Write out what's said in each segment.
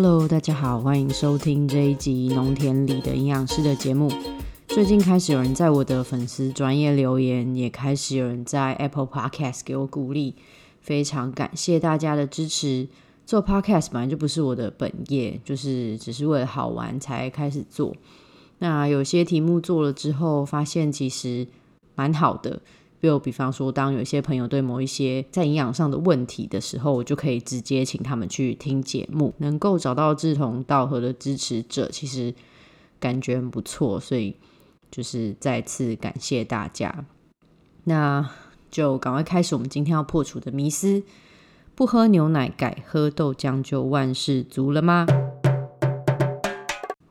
Hello，大家好，欢迎收听这一集农田里的营养师的节目。最近开始有人在我的粉丝专业留言，也开始有人在 Apple Podcast 给我鼓励，非常感谢大家的支持。做 Podcast 本来就不是我的本业，就是只是为了好玩才开始做。那有些题目做了之后，发现其实蛮好的。就比方说，当有一些朋友对某一些在营养上的问题的时候，我就可以直接请他们去听节目，能够找到志同道合的支持者，其实感觉很不错。所以就是再次感谢大家。那就赶快开始我们今天要破除的迷思：不喝牛奶改喝豆浆就万事足了吗？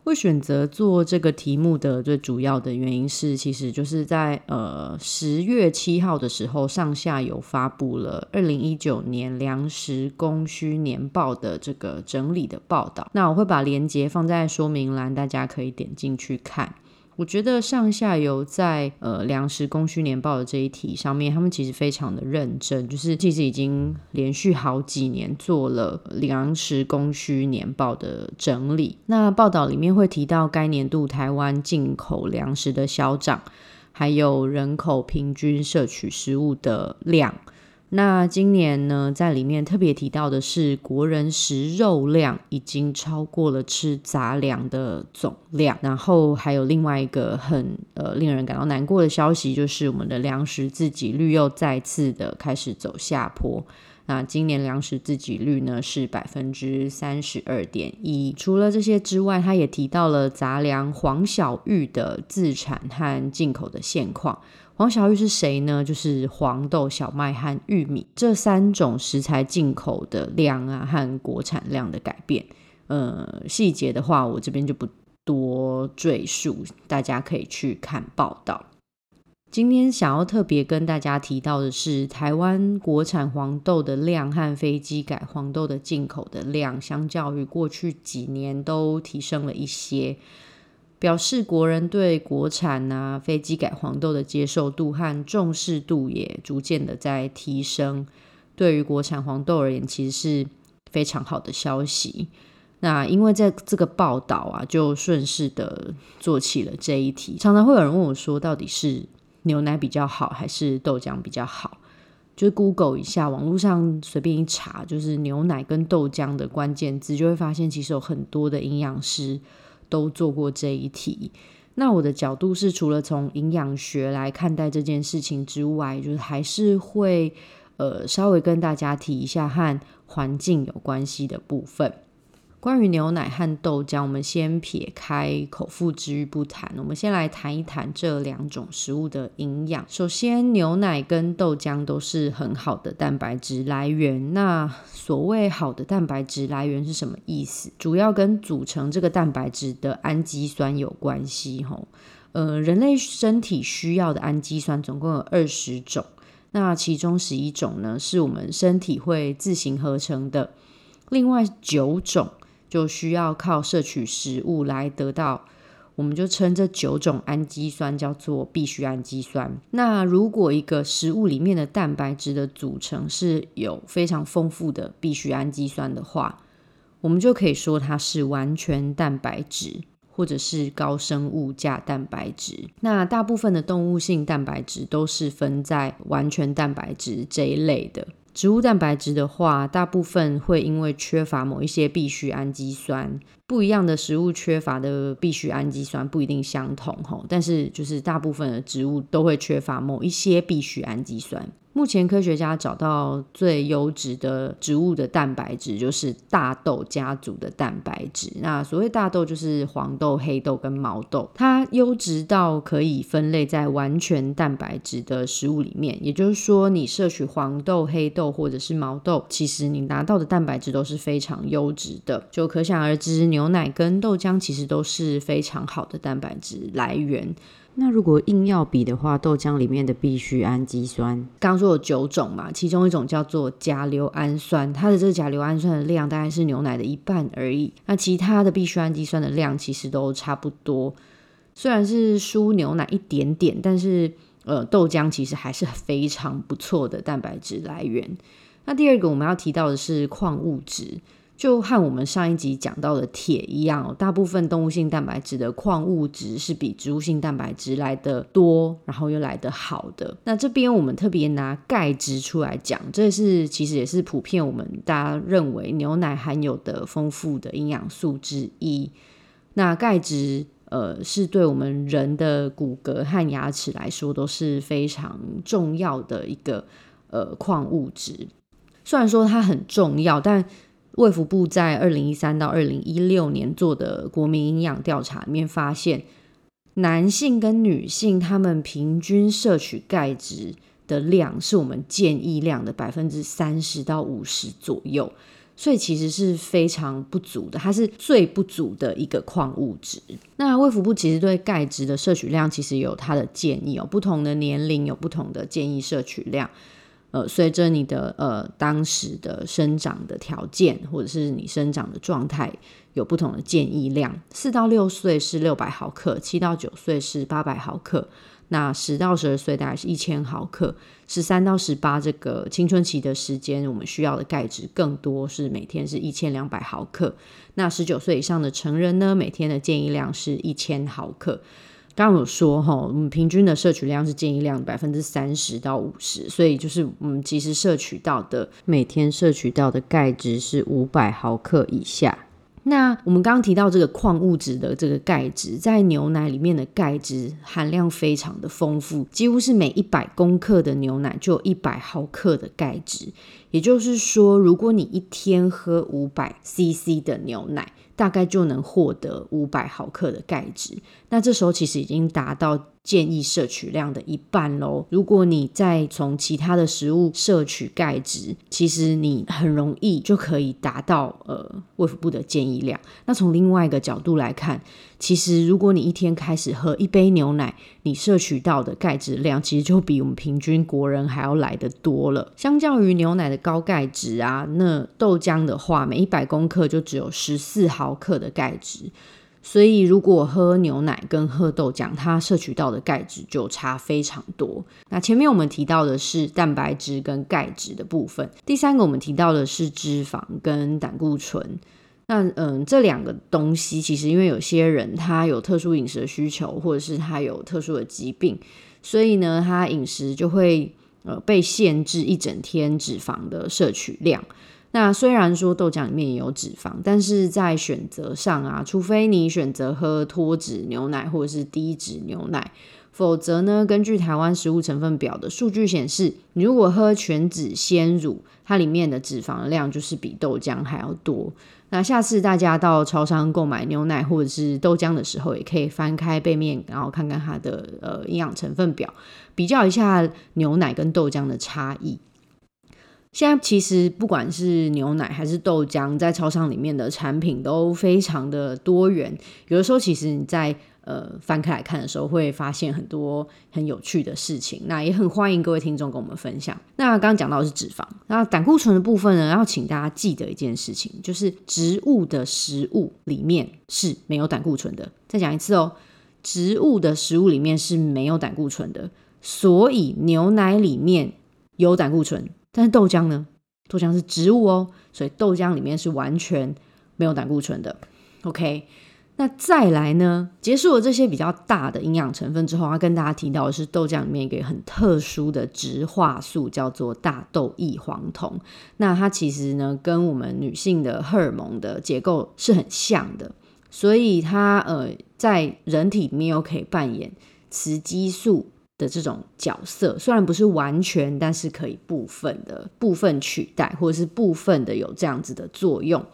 会选择做这个题目的最主要的原因是，其实就是在呃十月七号的时候，上下有发布了二零一九年粮食供需年报的这个整理的报道。那我会把链接放在说明栏，大家可以点进去看。我觉得上下游在呃粮食供需年报的这一题上面，他们其实非常的认真，就是其实已经连续好几年做了粮食供需年报的整理。那报道里面会提到该年度台湾进口粮食的销涨，还有人口平均摄取食物的量。那今年呢，在里面特别提到的是，国人食肉量已经超过了吃杂粮的总量。然后还有另外一个很呃令人感到难过的消息，就是我们的粮食自给率又再次的开始走下坡。那今年粮食自给率呢是百分之三十二点一。除了这些之外，他也提到了杂粮黄小玉的自产和进口的现况。黄小玉是谁呢？就是黄豆、小麦和玉米这三种食材进口的量啊，和国产量的改变。呃，细节的话，我这边就不多赘述，大家可以去看报道。今天想要特别跟大家提到的是，台湾国产黄豆的量和飞机改黄豆的进口的量，相较于过去几年都提升了一些。表示国人对国产啊飞机改黄豆的接受度和重视度也逐渐的在提升。对于国产黄豆而言，其实是非常好的消息。那因为在这个报道啊，就顺势的做起了这一题。常常会有人问我说，到底是牛奶比较好，还是豆浆比较好？就 Google 一下，网络上随便一查，就是牛奶跟豆浆的关键字，就会发现其实有很多的营养师。都做过这一题，那我的角度是，除了从营养学来看待这件事情之外，就是还是会呃稍微跟大家提一下和环境有关系的部分。关于牛奶和豆浆，我们先撇开口腹之欲不谈，我们先来谈一谈这两种食物的营养。首先，牛奶跟豆浆都是很好的蛋白质来源。那所谓好的蛋白质来源是什么意思？主要跟组成这个蛋白质的氨基酸有关系。吼，呃，人类身体需要的氨基酸总共有二十种，那其中十一种呢是我们身体会自行合成的，另外九种。就需要靠摄取食物来得到，我们就称这九种氨基酸叫做必需氨基酸。那如果一个食物里面的蛋白质的组成是有非常丰富的必需氨基酸的话，我们就可以说它是完全蛋白质，或者是高生物价蛋白质。那大部分的动物性蛋白质都是分在完全蛋白质这一类的。植物蛋白质的话，大部分会因为缺乏某一些必需氨基酸，不一样的食物缺乏的必需氨基酸不一定相同吼，但是就是大部分的植物都会缺乏某一些必需氨基酸。目前科学家找到最优质的植物的蛋白质，就是大豆家族的蛋白质。那所谓大豆，就是黄豆、黑豆跟毛豆，它优质到可以分类在完全蛋白质的食物里面。也就是说，你摄取黄豆、黑豆或者是毛豆，其实你拿到的蛋白质都是非常优质的。就可想而知，牛奶跟豆浆其实都是非常好的蛋白质来源。那如果硬要比的话，豆浆里面的必需氨基酸，刚刚说有九种嘛，其中一种叫做甲硫氨酸，它的这个甲硫氨酸的量大概是牛奶的一半而已。那其他的必需氨基酸的量其实都差不多，虽然是输牛奶一点点，但是呃豆浆其实还是非常不错的蛋白质来源。那第二个我们要提到的是矿物质。就和我们上一集讲到的铁一样，大部分动物性蛋白质的矿物质是比植物性蛋白质来的多，然后又来的好的。那这边我们特别拿钙质出来讲，这是其实也是普遍我们大家认为牛奶含有的丰富的营养素之一。那钙质，呃，是对我们人的骨骼和牙齿来说都是非常重要的一个呃矿物质。虽然说它很重要，但卫福部在二零一三到二零一六年做的国民营养调查里面发现，男性跟女性他们平均摄取钙质的量是我们建议量的百分之三十到五十左右，所以其实是非常不足的，它是最不足的一个矿物质。那卫福部其实对钙质的摄取量其实有它的建议哦，不同的年龄有不同的建议摄取量。呃，随着你的呃当时的生长的条件，或者是你生长的状态，有不同的建议量。四到六岁是六百毫克，七到九岁是八百毫克，那十到十二岁大概是一千毫克，十三到十八这个青春期的时间，我们需要的钙质更多，是每天是一千两百毫克。那十九岁以上的成人呢，每天的建议量是一千毫克。刚刚有说哈，我们平均的摄取量是建议量百分之三十到五十，所以就是我们其实摄取到的每天摄取到的钙质是五百毫克以下。那我们刚刚提到这个矿物质的这个钙质，在牛奶里面的钙质含量非常的丰富，几乎是每一百公克的牛奶就有一百毫克的钙质。也就是说，如果你一天喝五百 CC 的牛奶，大概就能获得五百毫克的钙质。那这时候其实已经达到。建议摄取量的一半喽。如果你再从其他的食物摄取钙质，其实你很容易就可以达到呃胃腹部的建议量。那从另外一个角度来看，其实如果你一天开始喝一杯牛奶，你摄取到的钙质量其实就比我们平均国人还要来的多了。相较于牛奶的高钙质啊，那豆浆的话，每一百公克就只有十四毫克的钙质。所以，如果喝牛奶跟喝豆浆，它摄取到的钙质就差非常多。那前面我们提到的是蛋白质跟钙质的部分，第三个我们提到的是脂肪跟胆固醇。那嗯，这两个东西其实因为有些人他有特殊饮食的需求，或者是他有特殊的疾病，所以呢，他饮食就会呃被限制一整天脂肪的摄取量。那虽然说豆浆里面也有脂肪，但是在选择上啊，除非你选择喝脱脂牛奶或者是低脂牛奶，否则呢，根据台湾食物成分表的数据显示，你如果喝全脂鲜乳，它里面的脂肪量就是比豆浆还要多。那下次大家到超商购买牛奶或者是豆浆的时候，也可以翻开背面，然后看看它的呃营养成分表，比较一下牛奶跟豆浆的差异。现在其实不管是牛奶还是豆浆，在超商里面的产品都非常的多元。有的时候，其实你在呃翻开来看的时候，会发现很多很有趣的事情。那也很欢迎各位听众跟我们分享。那刚刚讲到的是脂肪，那胆固醇的部分呢，要请大家记得一件事情，就是植物的食物里面是没有胆固醇的。再讲一次哦，植物的食物里面是没有胆固醇的，所以牛奶里面有胆固醇。但是豆浆呢？豆浆是植物哦，所以豆浆里面是完全没有胆固醇的。OK，那再来呢？结束了这些比较大的营养成分之后，要跟大家提到的是豆浆里面一个很特殊的植化素，叫做大豆异黄酮。那它其实呢，跟我们女性的荷尔蒙的结构是很像的，所以它呃，在人体里面又可以扮演雌激素。的这种角色虽然不是完全，但是可以部分的部分取代，或者是部分的有这样子的作用。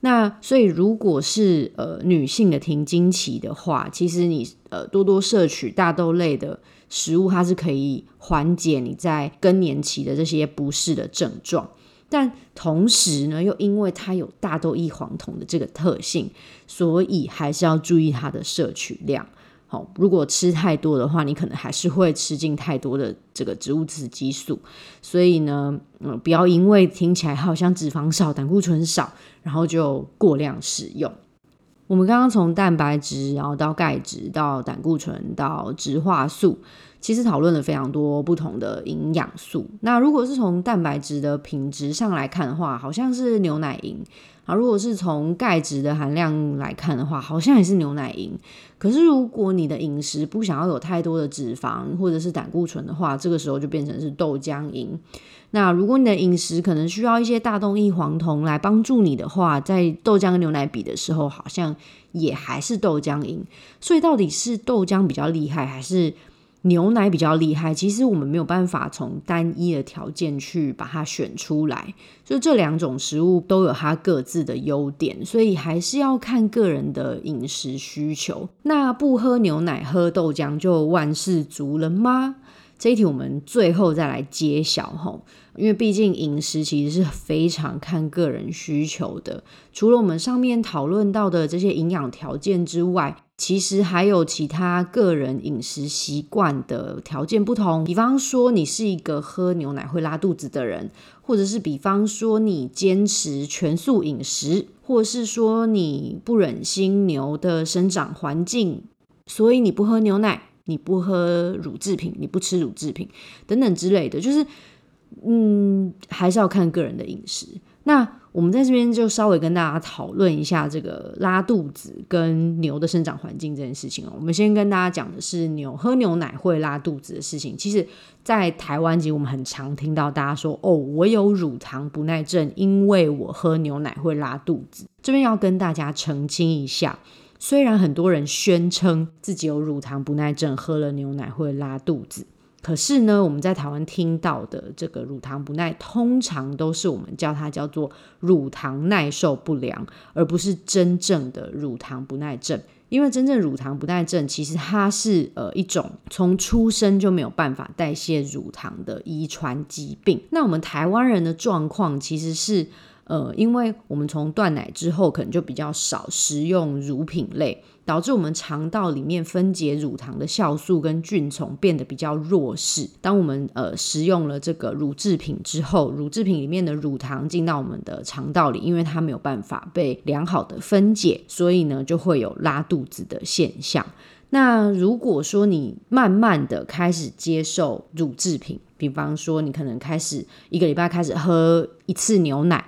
那所以如果是呃女性的停经期的话，其实你呃多多摄取大豆类的食物，它是可以缓解你在更年期的这些不适的症状。但同时呢，又因为它有大豆异黄酮的这个特性，所以还是要注意它的摄取量。好，如果吃太多的话，你可能还是会吃进太多的这个植物雌激素。所以呢，嗯，不要因为听起来好像脂肪少、胆固醇少，然后就过量使用。我们刚刚从蛋白质，然后到钙质，到胆固醇，到植化素，其实讨论了非常多不同的营养素。那如果是从蛋白质的品质上来看的话，好像是牛奶赢啊；如果是从钙质的含量来看的话，好像也是牛奶赢。可是如果你的饮食不想要有太多的脂肪或者是胆固醇的话，这个时候就变成是豆浆赢。那如果你的饮食可能需要一些大豆异黄酮来帮助你的话，在豆浆跟牛奶比的时候，好像也还是豆浆赢。所以到底是豆浆比较厉害，还是？牛奶比较厉害，其实我们没有办法从单一的条件去把它选出来，就这两种食物都有它各自的优点，所以还是要看个人的饮食需求。那不喝牛奶喝豆浆就万事足了吗？这一题我们最后再来揭晓吼，因为毕竟饮食其实是非常看个人需求的。除了我们上面讨论到的这些营养条件之外，其实还有其他个人饮食习惯的条件不同。比方说，你是一个喝牛奶会拉肚子的人，或者是比方说你坚持全素饮食，或者是说你不忍心牛的生长环境，所以你不喝牛奶。你不喝乳制品，你不吃乳制品，等等之类的，就是，嗯，还是要看个人的饮食。那我们在这边就稍微跟大家讨论一下这个拉肚子跟牛的生长环境这件事情哦。我们先跟大家讲的是牛喝牛奶会拉肚子的事情。其实，在台湾，其实我们很常听到大家说：“哦，我有乳糖不耐症，因为我喝牛奶会拉肚子。”这边要跟大家澄清一下。虽然很多人宣称自己有乳糖不耐症，喝了牛奶会拉肚子，可是呢，我们在台湾听到的这个乳糖不耐，通常都是我们叫它叫做乳糖耐受不良，而不是真正的乳糖不耐症。因为真正乳糖不耐症，其实它是呃一种从出生就没有办法代谢乳糖的遗传疾病。那我们台湾人的状况其实是。呃，因为我们从断奶之后，可能就比较少食用乳品类，导致我们肠道里面分解乳糖的酵素跟菌丛变得比较弱势。当我们呃食用了这个乳制品之后，乳制品里面的乳糖进到我们的肠道里，因为它没有办法被良好的分解，所以呢就会有拉肚子的现象。那如果说你慢慢的开始接受乳制品，比方说你可能开始一个礼拜开始喝一次牛奶。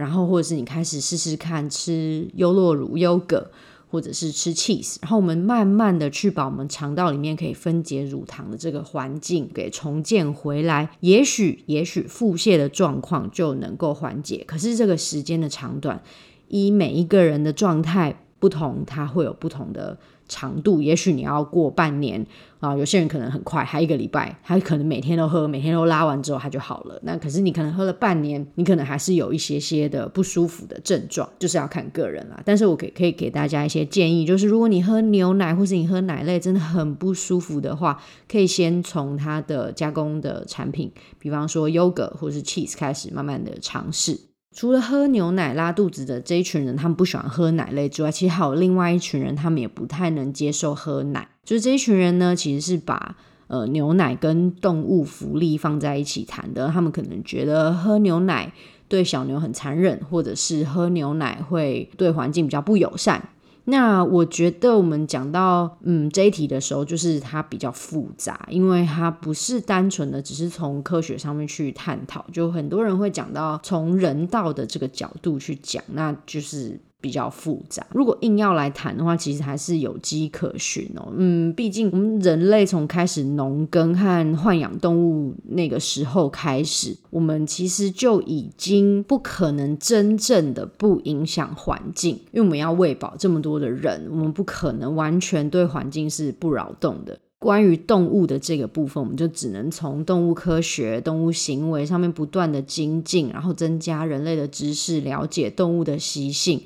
然后，或者是你开始试试看吃优酪乳、优格，或者是吃 cheese，然后我们慢慢的去把我们肠道里面可以分解乳糖的这个环境给重建回来，也许，也许腹泻的状况就能够缓解。可是这个时间的长短，依每一个人的状态不同，它会有不同的。长度，也许你要过半年啊，有些人可能很快，还一个礼拜，他可能每天都喝，每天都拉完之后他就好了。那可是你可能喝了半年，你可能还是有一些些的不舒服的症状，就是要看个人啦。但是我可可以给大家一些建议，就是如果你喝牛奶或是你喝奶类真的很不舒服的话，可以先从它的加工的产品，比方说 yogurt 或是 cheese 开始，慢慢的尝试。除了喝牛奶拉肚子的这一群人，他们不喜欢喝奶类之外，其实还有另外一群人，他们也不太能接受喝奶。就是这一群人呢，其实是把呃牛奶跟动物福利放在一起谈的。他们可能觉得喝牛奶对小牛很残忍，或者是喝牛奶会对环境比较不友善。那我觉得我们讲到嗯这一题的时候，就是它比较复杂，因为它不是单纯的只是从科学上面去探讨，就很多人会讲到从人道的这个角度去讲，那就是。比较复杂，如果硬要来谈的话，其实还是有迹可循哦。嗯，毕竟我们人类从开始农耕和豢养动物那个时候开始，我们其实就已经不可能真正的不影响环境，因为我们要喂饱这么多的人，我们不可能完全对环境是不扰动的。关于动物的这个部分，我们就只能从动物科学、动物行为上面不断的精进，然后增加人类的知识，了解动物的习性，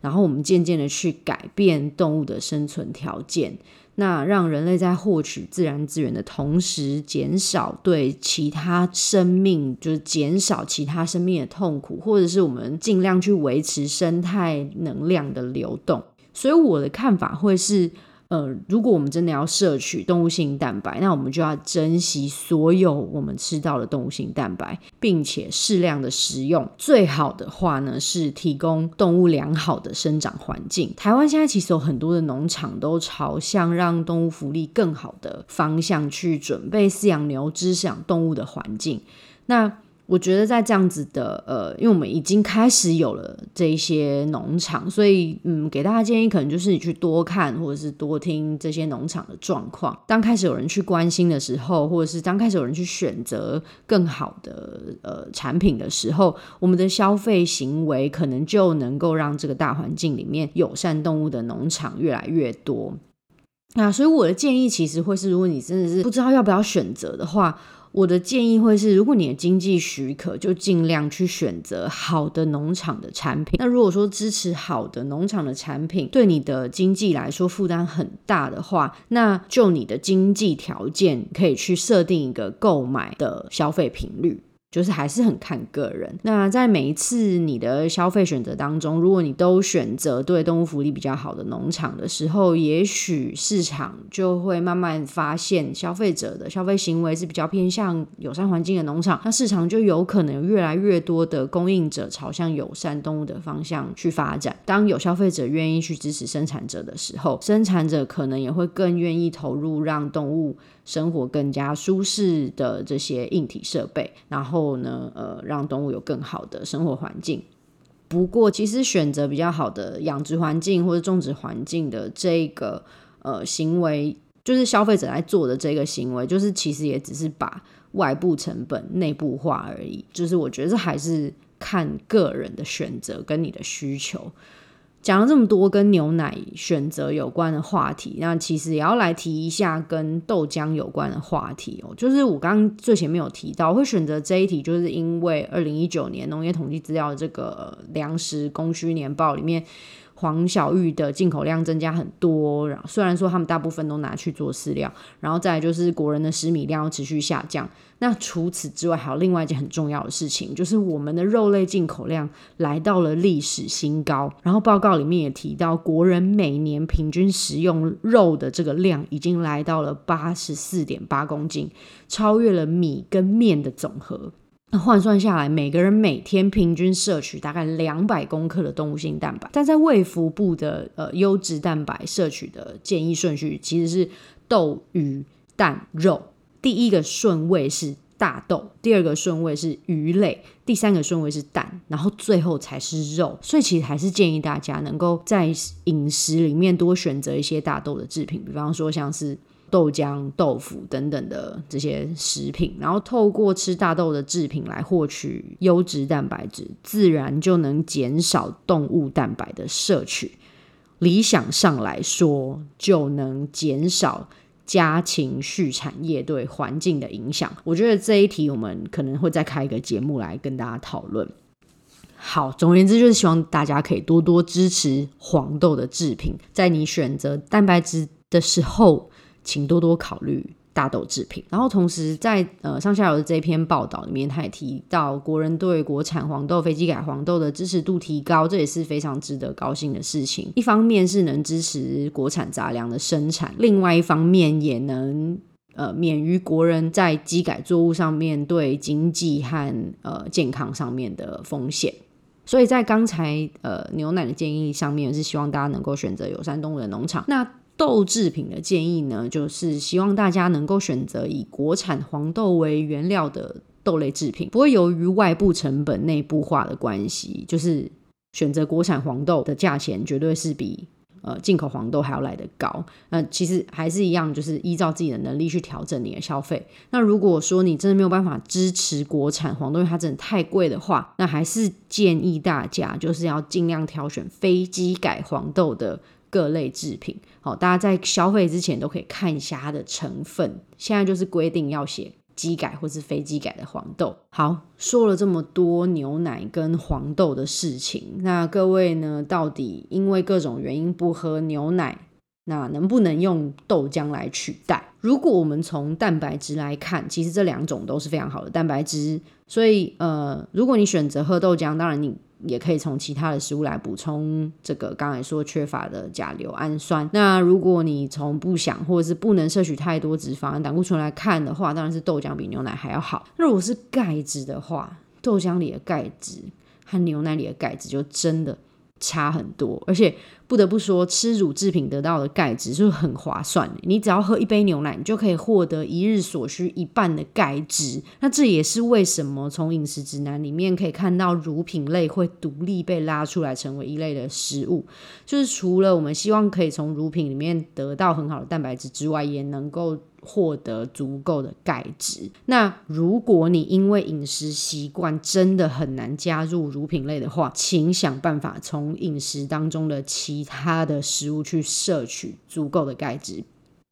然后我们渐渐的去改变动物的生存条件，那让人类在获取自然资源的同时，减少对其他生命，就是减少其他生命的痛苦，或者是我们尽量去维持生态能量的流动。所以我的看法会是。呃，如果我们真的要摄取动物性蛋白，那我们就要珍惜所有我们吃到的动物性蛋白，并且适量的食用。最好的话呢，是提供动物良好的生长环境。台湾现在其实有很多的农场都朝向让动物福利更好的方向去准备饲养牛只、饲养动物的环境。那我觉得在这样子的呃，因为我们已经开始有了这些农场，所以嗯，给大家建议可能就是你去多看或者是多听这些农场的状况。当开始有人去关心的时候，或者是当开始有人去选择更好的呃产品的时候，我们的消费行为可能就能够让这个大环境里面友善动物的农场越来越多。那所以我的建议其实会是，如果你真的是不知道要不要选择的话。我的建议会是，如果你的经济许可，就尽量去选择好的农场的产品。那如果说支持好的农场的产品，对你的经济来说负担很大的话，那就你的经济条件可以去设定一个购买的消费频率。就是还是很看个人。那在每一次你的消费选择当中，如果你都选择对动物福利比较好的农场的时候，也许市场就会慢慢发现消费者的消费行为是比较偏向友善环境的农场，那市场就有可能越来越多的供应者朝向友善动物的方向去发展。当有消费者愿意去支持生产者的时候，生产者可能也会更愿意投入让动物。生活更加舒适的这些硬体设备，然后后呢，呃，让动物有更好的生活环境。不过，其实选择比较好的养殖环境或者种植环境的这个呃行为，就是消费者来做的这个行为，就是其实也只是把外部成本内部化而已。就是我觉得这还是看个人的选择跟你的需求。讲了这么多跟牛奶选择有关的话题，那其实也要来提一下跟豆浆有关的话题哦。就是我刚最前面有提到，会选择这一题，就是因为二零一九年农业统计资料这个粮食供需年报里面。黄小玉的进口量增加很多，然后虽然说他们大部分都拿去做饲料，然后再就是国人的食米量要持续下降。那除此之外，还有另外一件很重要的事情，就是我们的肉类进口量来到了历史新高。然后报告里面也提到，国人每年平均食用肉的这个量已经来到了八十四点八公斤，超越了米跟面的总和。那换算下来，每个人每天平均摄取大概两百公克的动物性蛋白。但在胃腹部的呃优质蛋白摄取的建议顺序，其实是豆、鱼、蛋、肉。第一个顺位是大豆，第二个顺位是鱼类，第三个顺位是蛋，然后最后才是肉。所以其实还是建议大家能够在饮食里面多选择一些大豆的制品，比方说像是。豆浆、豆腐等等的这些食品，然后透过吃大豆的制品来获取优质蛋白质，自然就能减少动物蛋白的摄取。理想上来说，就能减少家禽畜产业对环境的影响。我觉得这一题我们可能会再开一个节目来跟大家讨论。好，总而言之，就是希望大家可以多多支持黄豆的制品，在你选择蛋白质的时候。请多多考虑大豆制品。然后同时在呃上下游的这篇报道里面，他也提到国人对国产黄豆、非机改黄豆的支持度提高，这也是非常值得高兴的事情。一方面是能支持国产杂粮的生产，另外一方面也能呃免于国人在机改作物上面对经济和呃健康上面的风险。所以在刚才呃牛奶的建议上面，是希望大家能够选择友善动物的农场。那豆制品的建议呢，就是希望大家能够选择以国产黄豆为原料的豆类制品，不会由于外部成本内部化的关系，就是选择国产黄豆的价钱绝对是比呃进口黄豆还要来得高。那其实还是一样，就是依照自己的能力去调整你的消费。那如果说你真的没有办法支持国产黄豆，因为它真的太贵的话，那还是建议大家就是要尽量挑选非机改黄豆的。各类制品，好，大家在消费之前都可以看一下它的成分。现在就是规定要写机改或是非机改的黄豆。好，说了这么多牛奶跟黄豆的事情，那各位呢，到底因为各种原因不喝牛奶，那能不能用豆浆来取代？如果我们从蛋白质来看，其实这两种都是非常好的蛋白质。所以，呃，如果你选择喝豆浆，当然你也可以从其他的食物来补充这个刚才说缺乏的甲硫氨酸。那如果你从不想或者是不能摄取太多脂肪、胆固醇来看的话，当然是豆浆比牛奶还要好。那如果是钙质的话，豆浆里的钙质和牛奶里的钙质就真的。差很多，而且不得不说，吃乳制品得到的钙质是很划算的。你只要喝一杯牛奶，你就可以获得一日所需一半的钙质。那这也是为什么从饮食指南里面可以看到乳品类会独立被拉出来成为一类的食物，就是除了我们希望可以从乳品里面得到很好的蛋白质之外，也能够。获得足够的钙质。那如果你因为饮食习惯真的很难加入乳品类的话，请想办法从饮食当中的其其他的食物去摄取足够的钙质。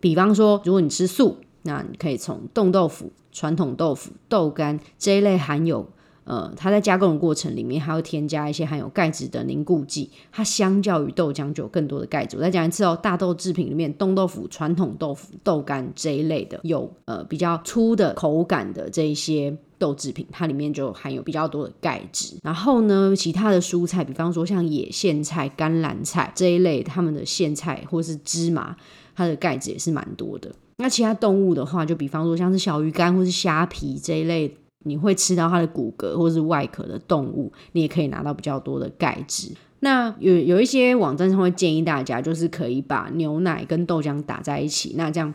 比方说，如果你吃素，那你可以从冻豆腐、传统豆腐、豆干这一类含有。呃，它在加工的过程里面还会添加一些含有钙质的凝固剂，它相较于豆浆就有更多的钙质。我再讲一次哦，大豆制品里面，冻豆腐、传统豆腐、豆干这一类的有呃比较粗的口感的这一些豆制品，它里面就含有比较多的钙质。然后呢，其他的蔬菜，比方说像野苋菜、甘蓝菜这一类，它们的苋菜或是芝麻，它的钙质也是蛮多的。那其他动物的话，就比方说像是小鱼干或是虾皮这一类。你会吃到它的骨骼或是外壳的动物，你也可以拿到比较多的钙质。那有有一些网站上会建议大家，就是可以把牛奶跟豆浆打在一起，那这样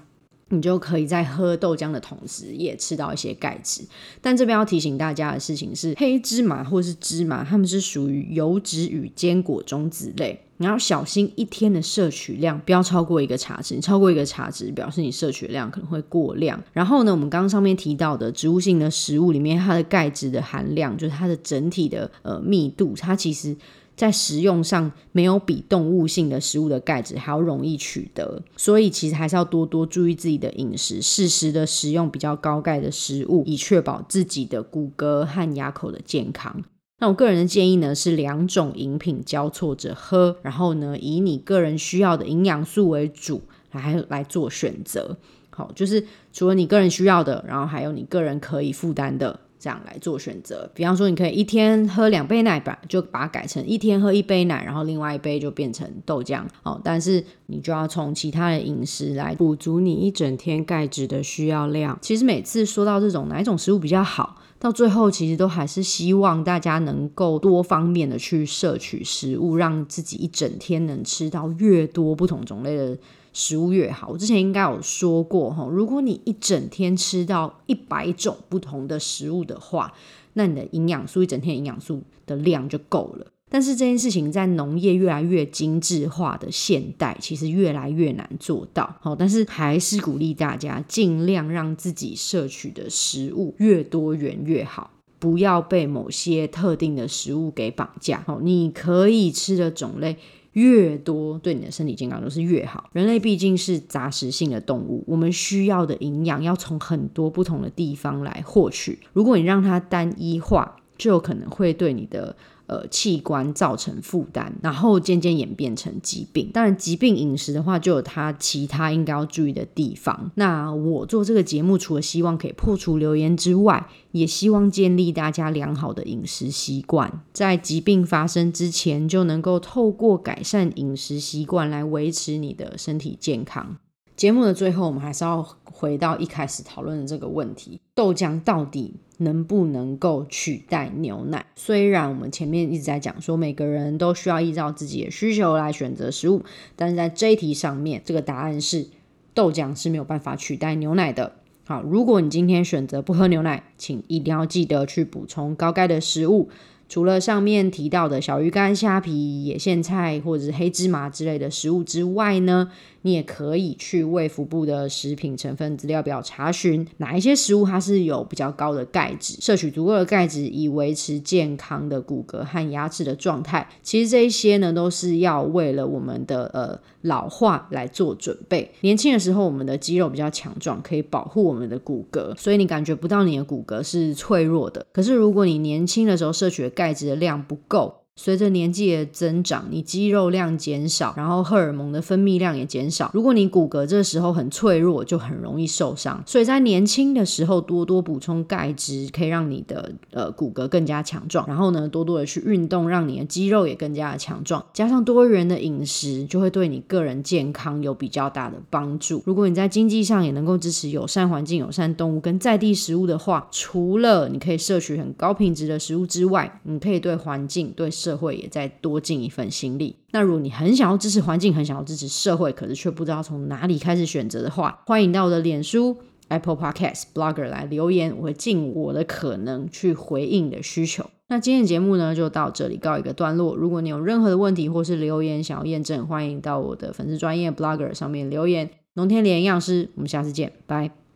你就可以在喝豆浆的同时，也吃到一些钙质。但这边要提醒大家的事情是，黑芝麻或是芝麻，它们是属于油脂与坚果中子类。你要小心一天的摄取量不要超过一个茶匙，超过一个茶匙表示你摄取量可能会过量。然后呢，我们刚刚上面提到的植物性的食物里面，它的钙质的含量，就是它的整体的呃密度，它其实在食用上没有比动物性的食物的钙质还要容易取得。所以其实还是要多多注意自己的饮食，适时的食用比较高钙的食物，以确保自己的骨骼和牙口的健康。那我个人的建议呢是两种饮品交错着喝，然后呢以你个人需要的营养素为主来来做选择。好，就是除了你个人需要的，然后还有你个人可以负担的，这样来做选择。比方说，你可以一天喝两杯奶吧，就把它改成一天喝一杯奶，然后另外一杯就变成豆浆。哦，但是你就要从其他的饮食来补足你一整天钙质的需要量。其实每次说到这种哪一种食物比较好？到最后，其实都还是希望大家能够多方面的去摄取食物，让自己一整天能吃到越多不同种类的食物越好。我之前应该有说过哈，如果你一整天吃到一百种不同的食物的话，那你的营养素一整天营养素的量就够了。但是这件事情在农业越来越精致化的现代，其实越来越难做到。好，但是还是鼓励大家尽量让自己摄取的食物越多元越好，不要被某些特定的食物给绑架。好，你可以吃的种类越多，对你的身体健康都是越好。人类毕竟是杂食性的动物，我们需要的营养要从很多不同的地方来获取。如果你让它单一化，就有可能会对你的。呃，器官造成负担，然后渐渐演变成疾病。当然，疾病饮食的话，就有它其他应该要注意的地方。那我做这个节目，除了希望可以破除流言之外，也希望建立大家良好的饮食习惯，在疾病发生之前，就能够透过改善饮食习惯来维持你的身体健康。节目的最后，我们还是要回到一开始讨论的这个问题：豆浆到底能不能够取代牛奶？虽然我们前面一直在讲说，每个人都需要依照自己的需求来选择食物，但是在这一题上面，这个答案是豆浆是没有办法取代牛奶的。好，如果你今天选择不喝牛奶，请一定要记得去补充高钙的食物。除了上面提到的小鱼干、虾皮、野苋菜或者是黑芝麻之类的食物之外呢，你也可以去卫福部的食品成分资料表查询哪一些食物它是有比较高的钙质，摄取足够的钙质以维持健康的骨骼和牙齿的状态。其实这一些呢，都是要为了我们的呃老化来做准备。年轻的时候，我们的肌肉比较强壮，可以保护我们的骨骼，所以你感觉不到你的骨骼是脆弱的。可是如果你年轻的时候摄取钙质的量不够，随着年纪的增长，你肌肉量减少，然后荷尔蒙的分泌量也减少。如果你骨骼这时候很脆弱，就很容易受伤。所以在年轻的时候多多补充钙质，可以让你的呃骨骼更加强壮。然后呢，多多的去运动，让你的肌肉也更加的强壮。加上多元的饮食，就会对你个人健康有比较大的帮助。如果你在经济上也能够支持友善环境、友善动物跟在地食物的话，除了你可以摄取很高品质的食物之外，你可以对环境、对社社会也再多尽一份心力。那如果你很想要支持环境，很想要支持社会，可是却不知道从哪里开始选择的话，欢迎到我的脸书、Apple Podcast、Blogger 来留言，我会尽我的可能去回应你的需求。那今天的节目呢，就到这里告一个段落。如果你有任何的问题或是留言想要验证，欢迎到我的粉丝专业 Blogger 上面留言。农天连营养师，我们下次见，拜。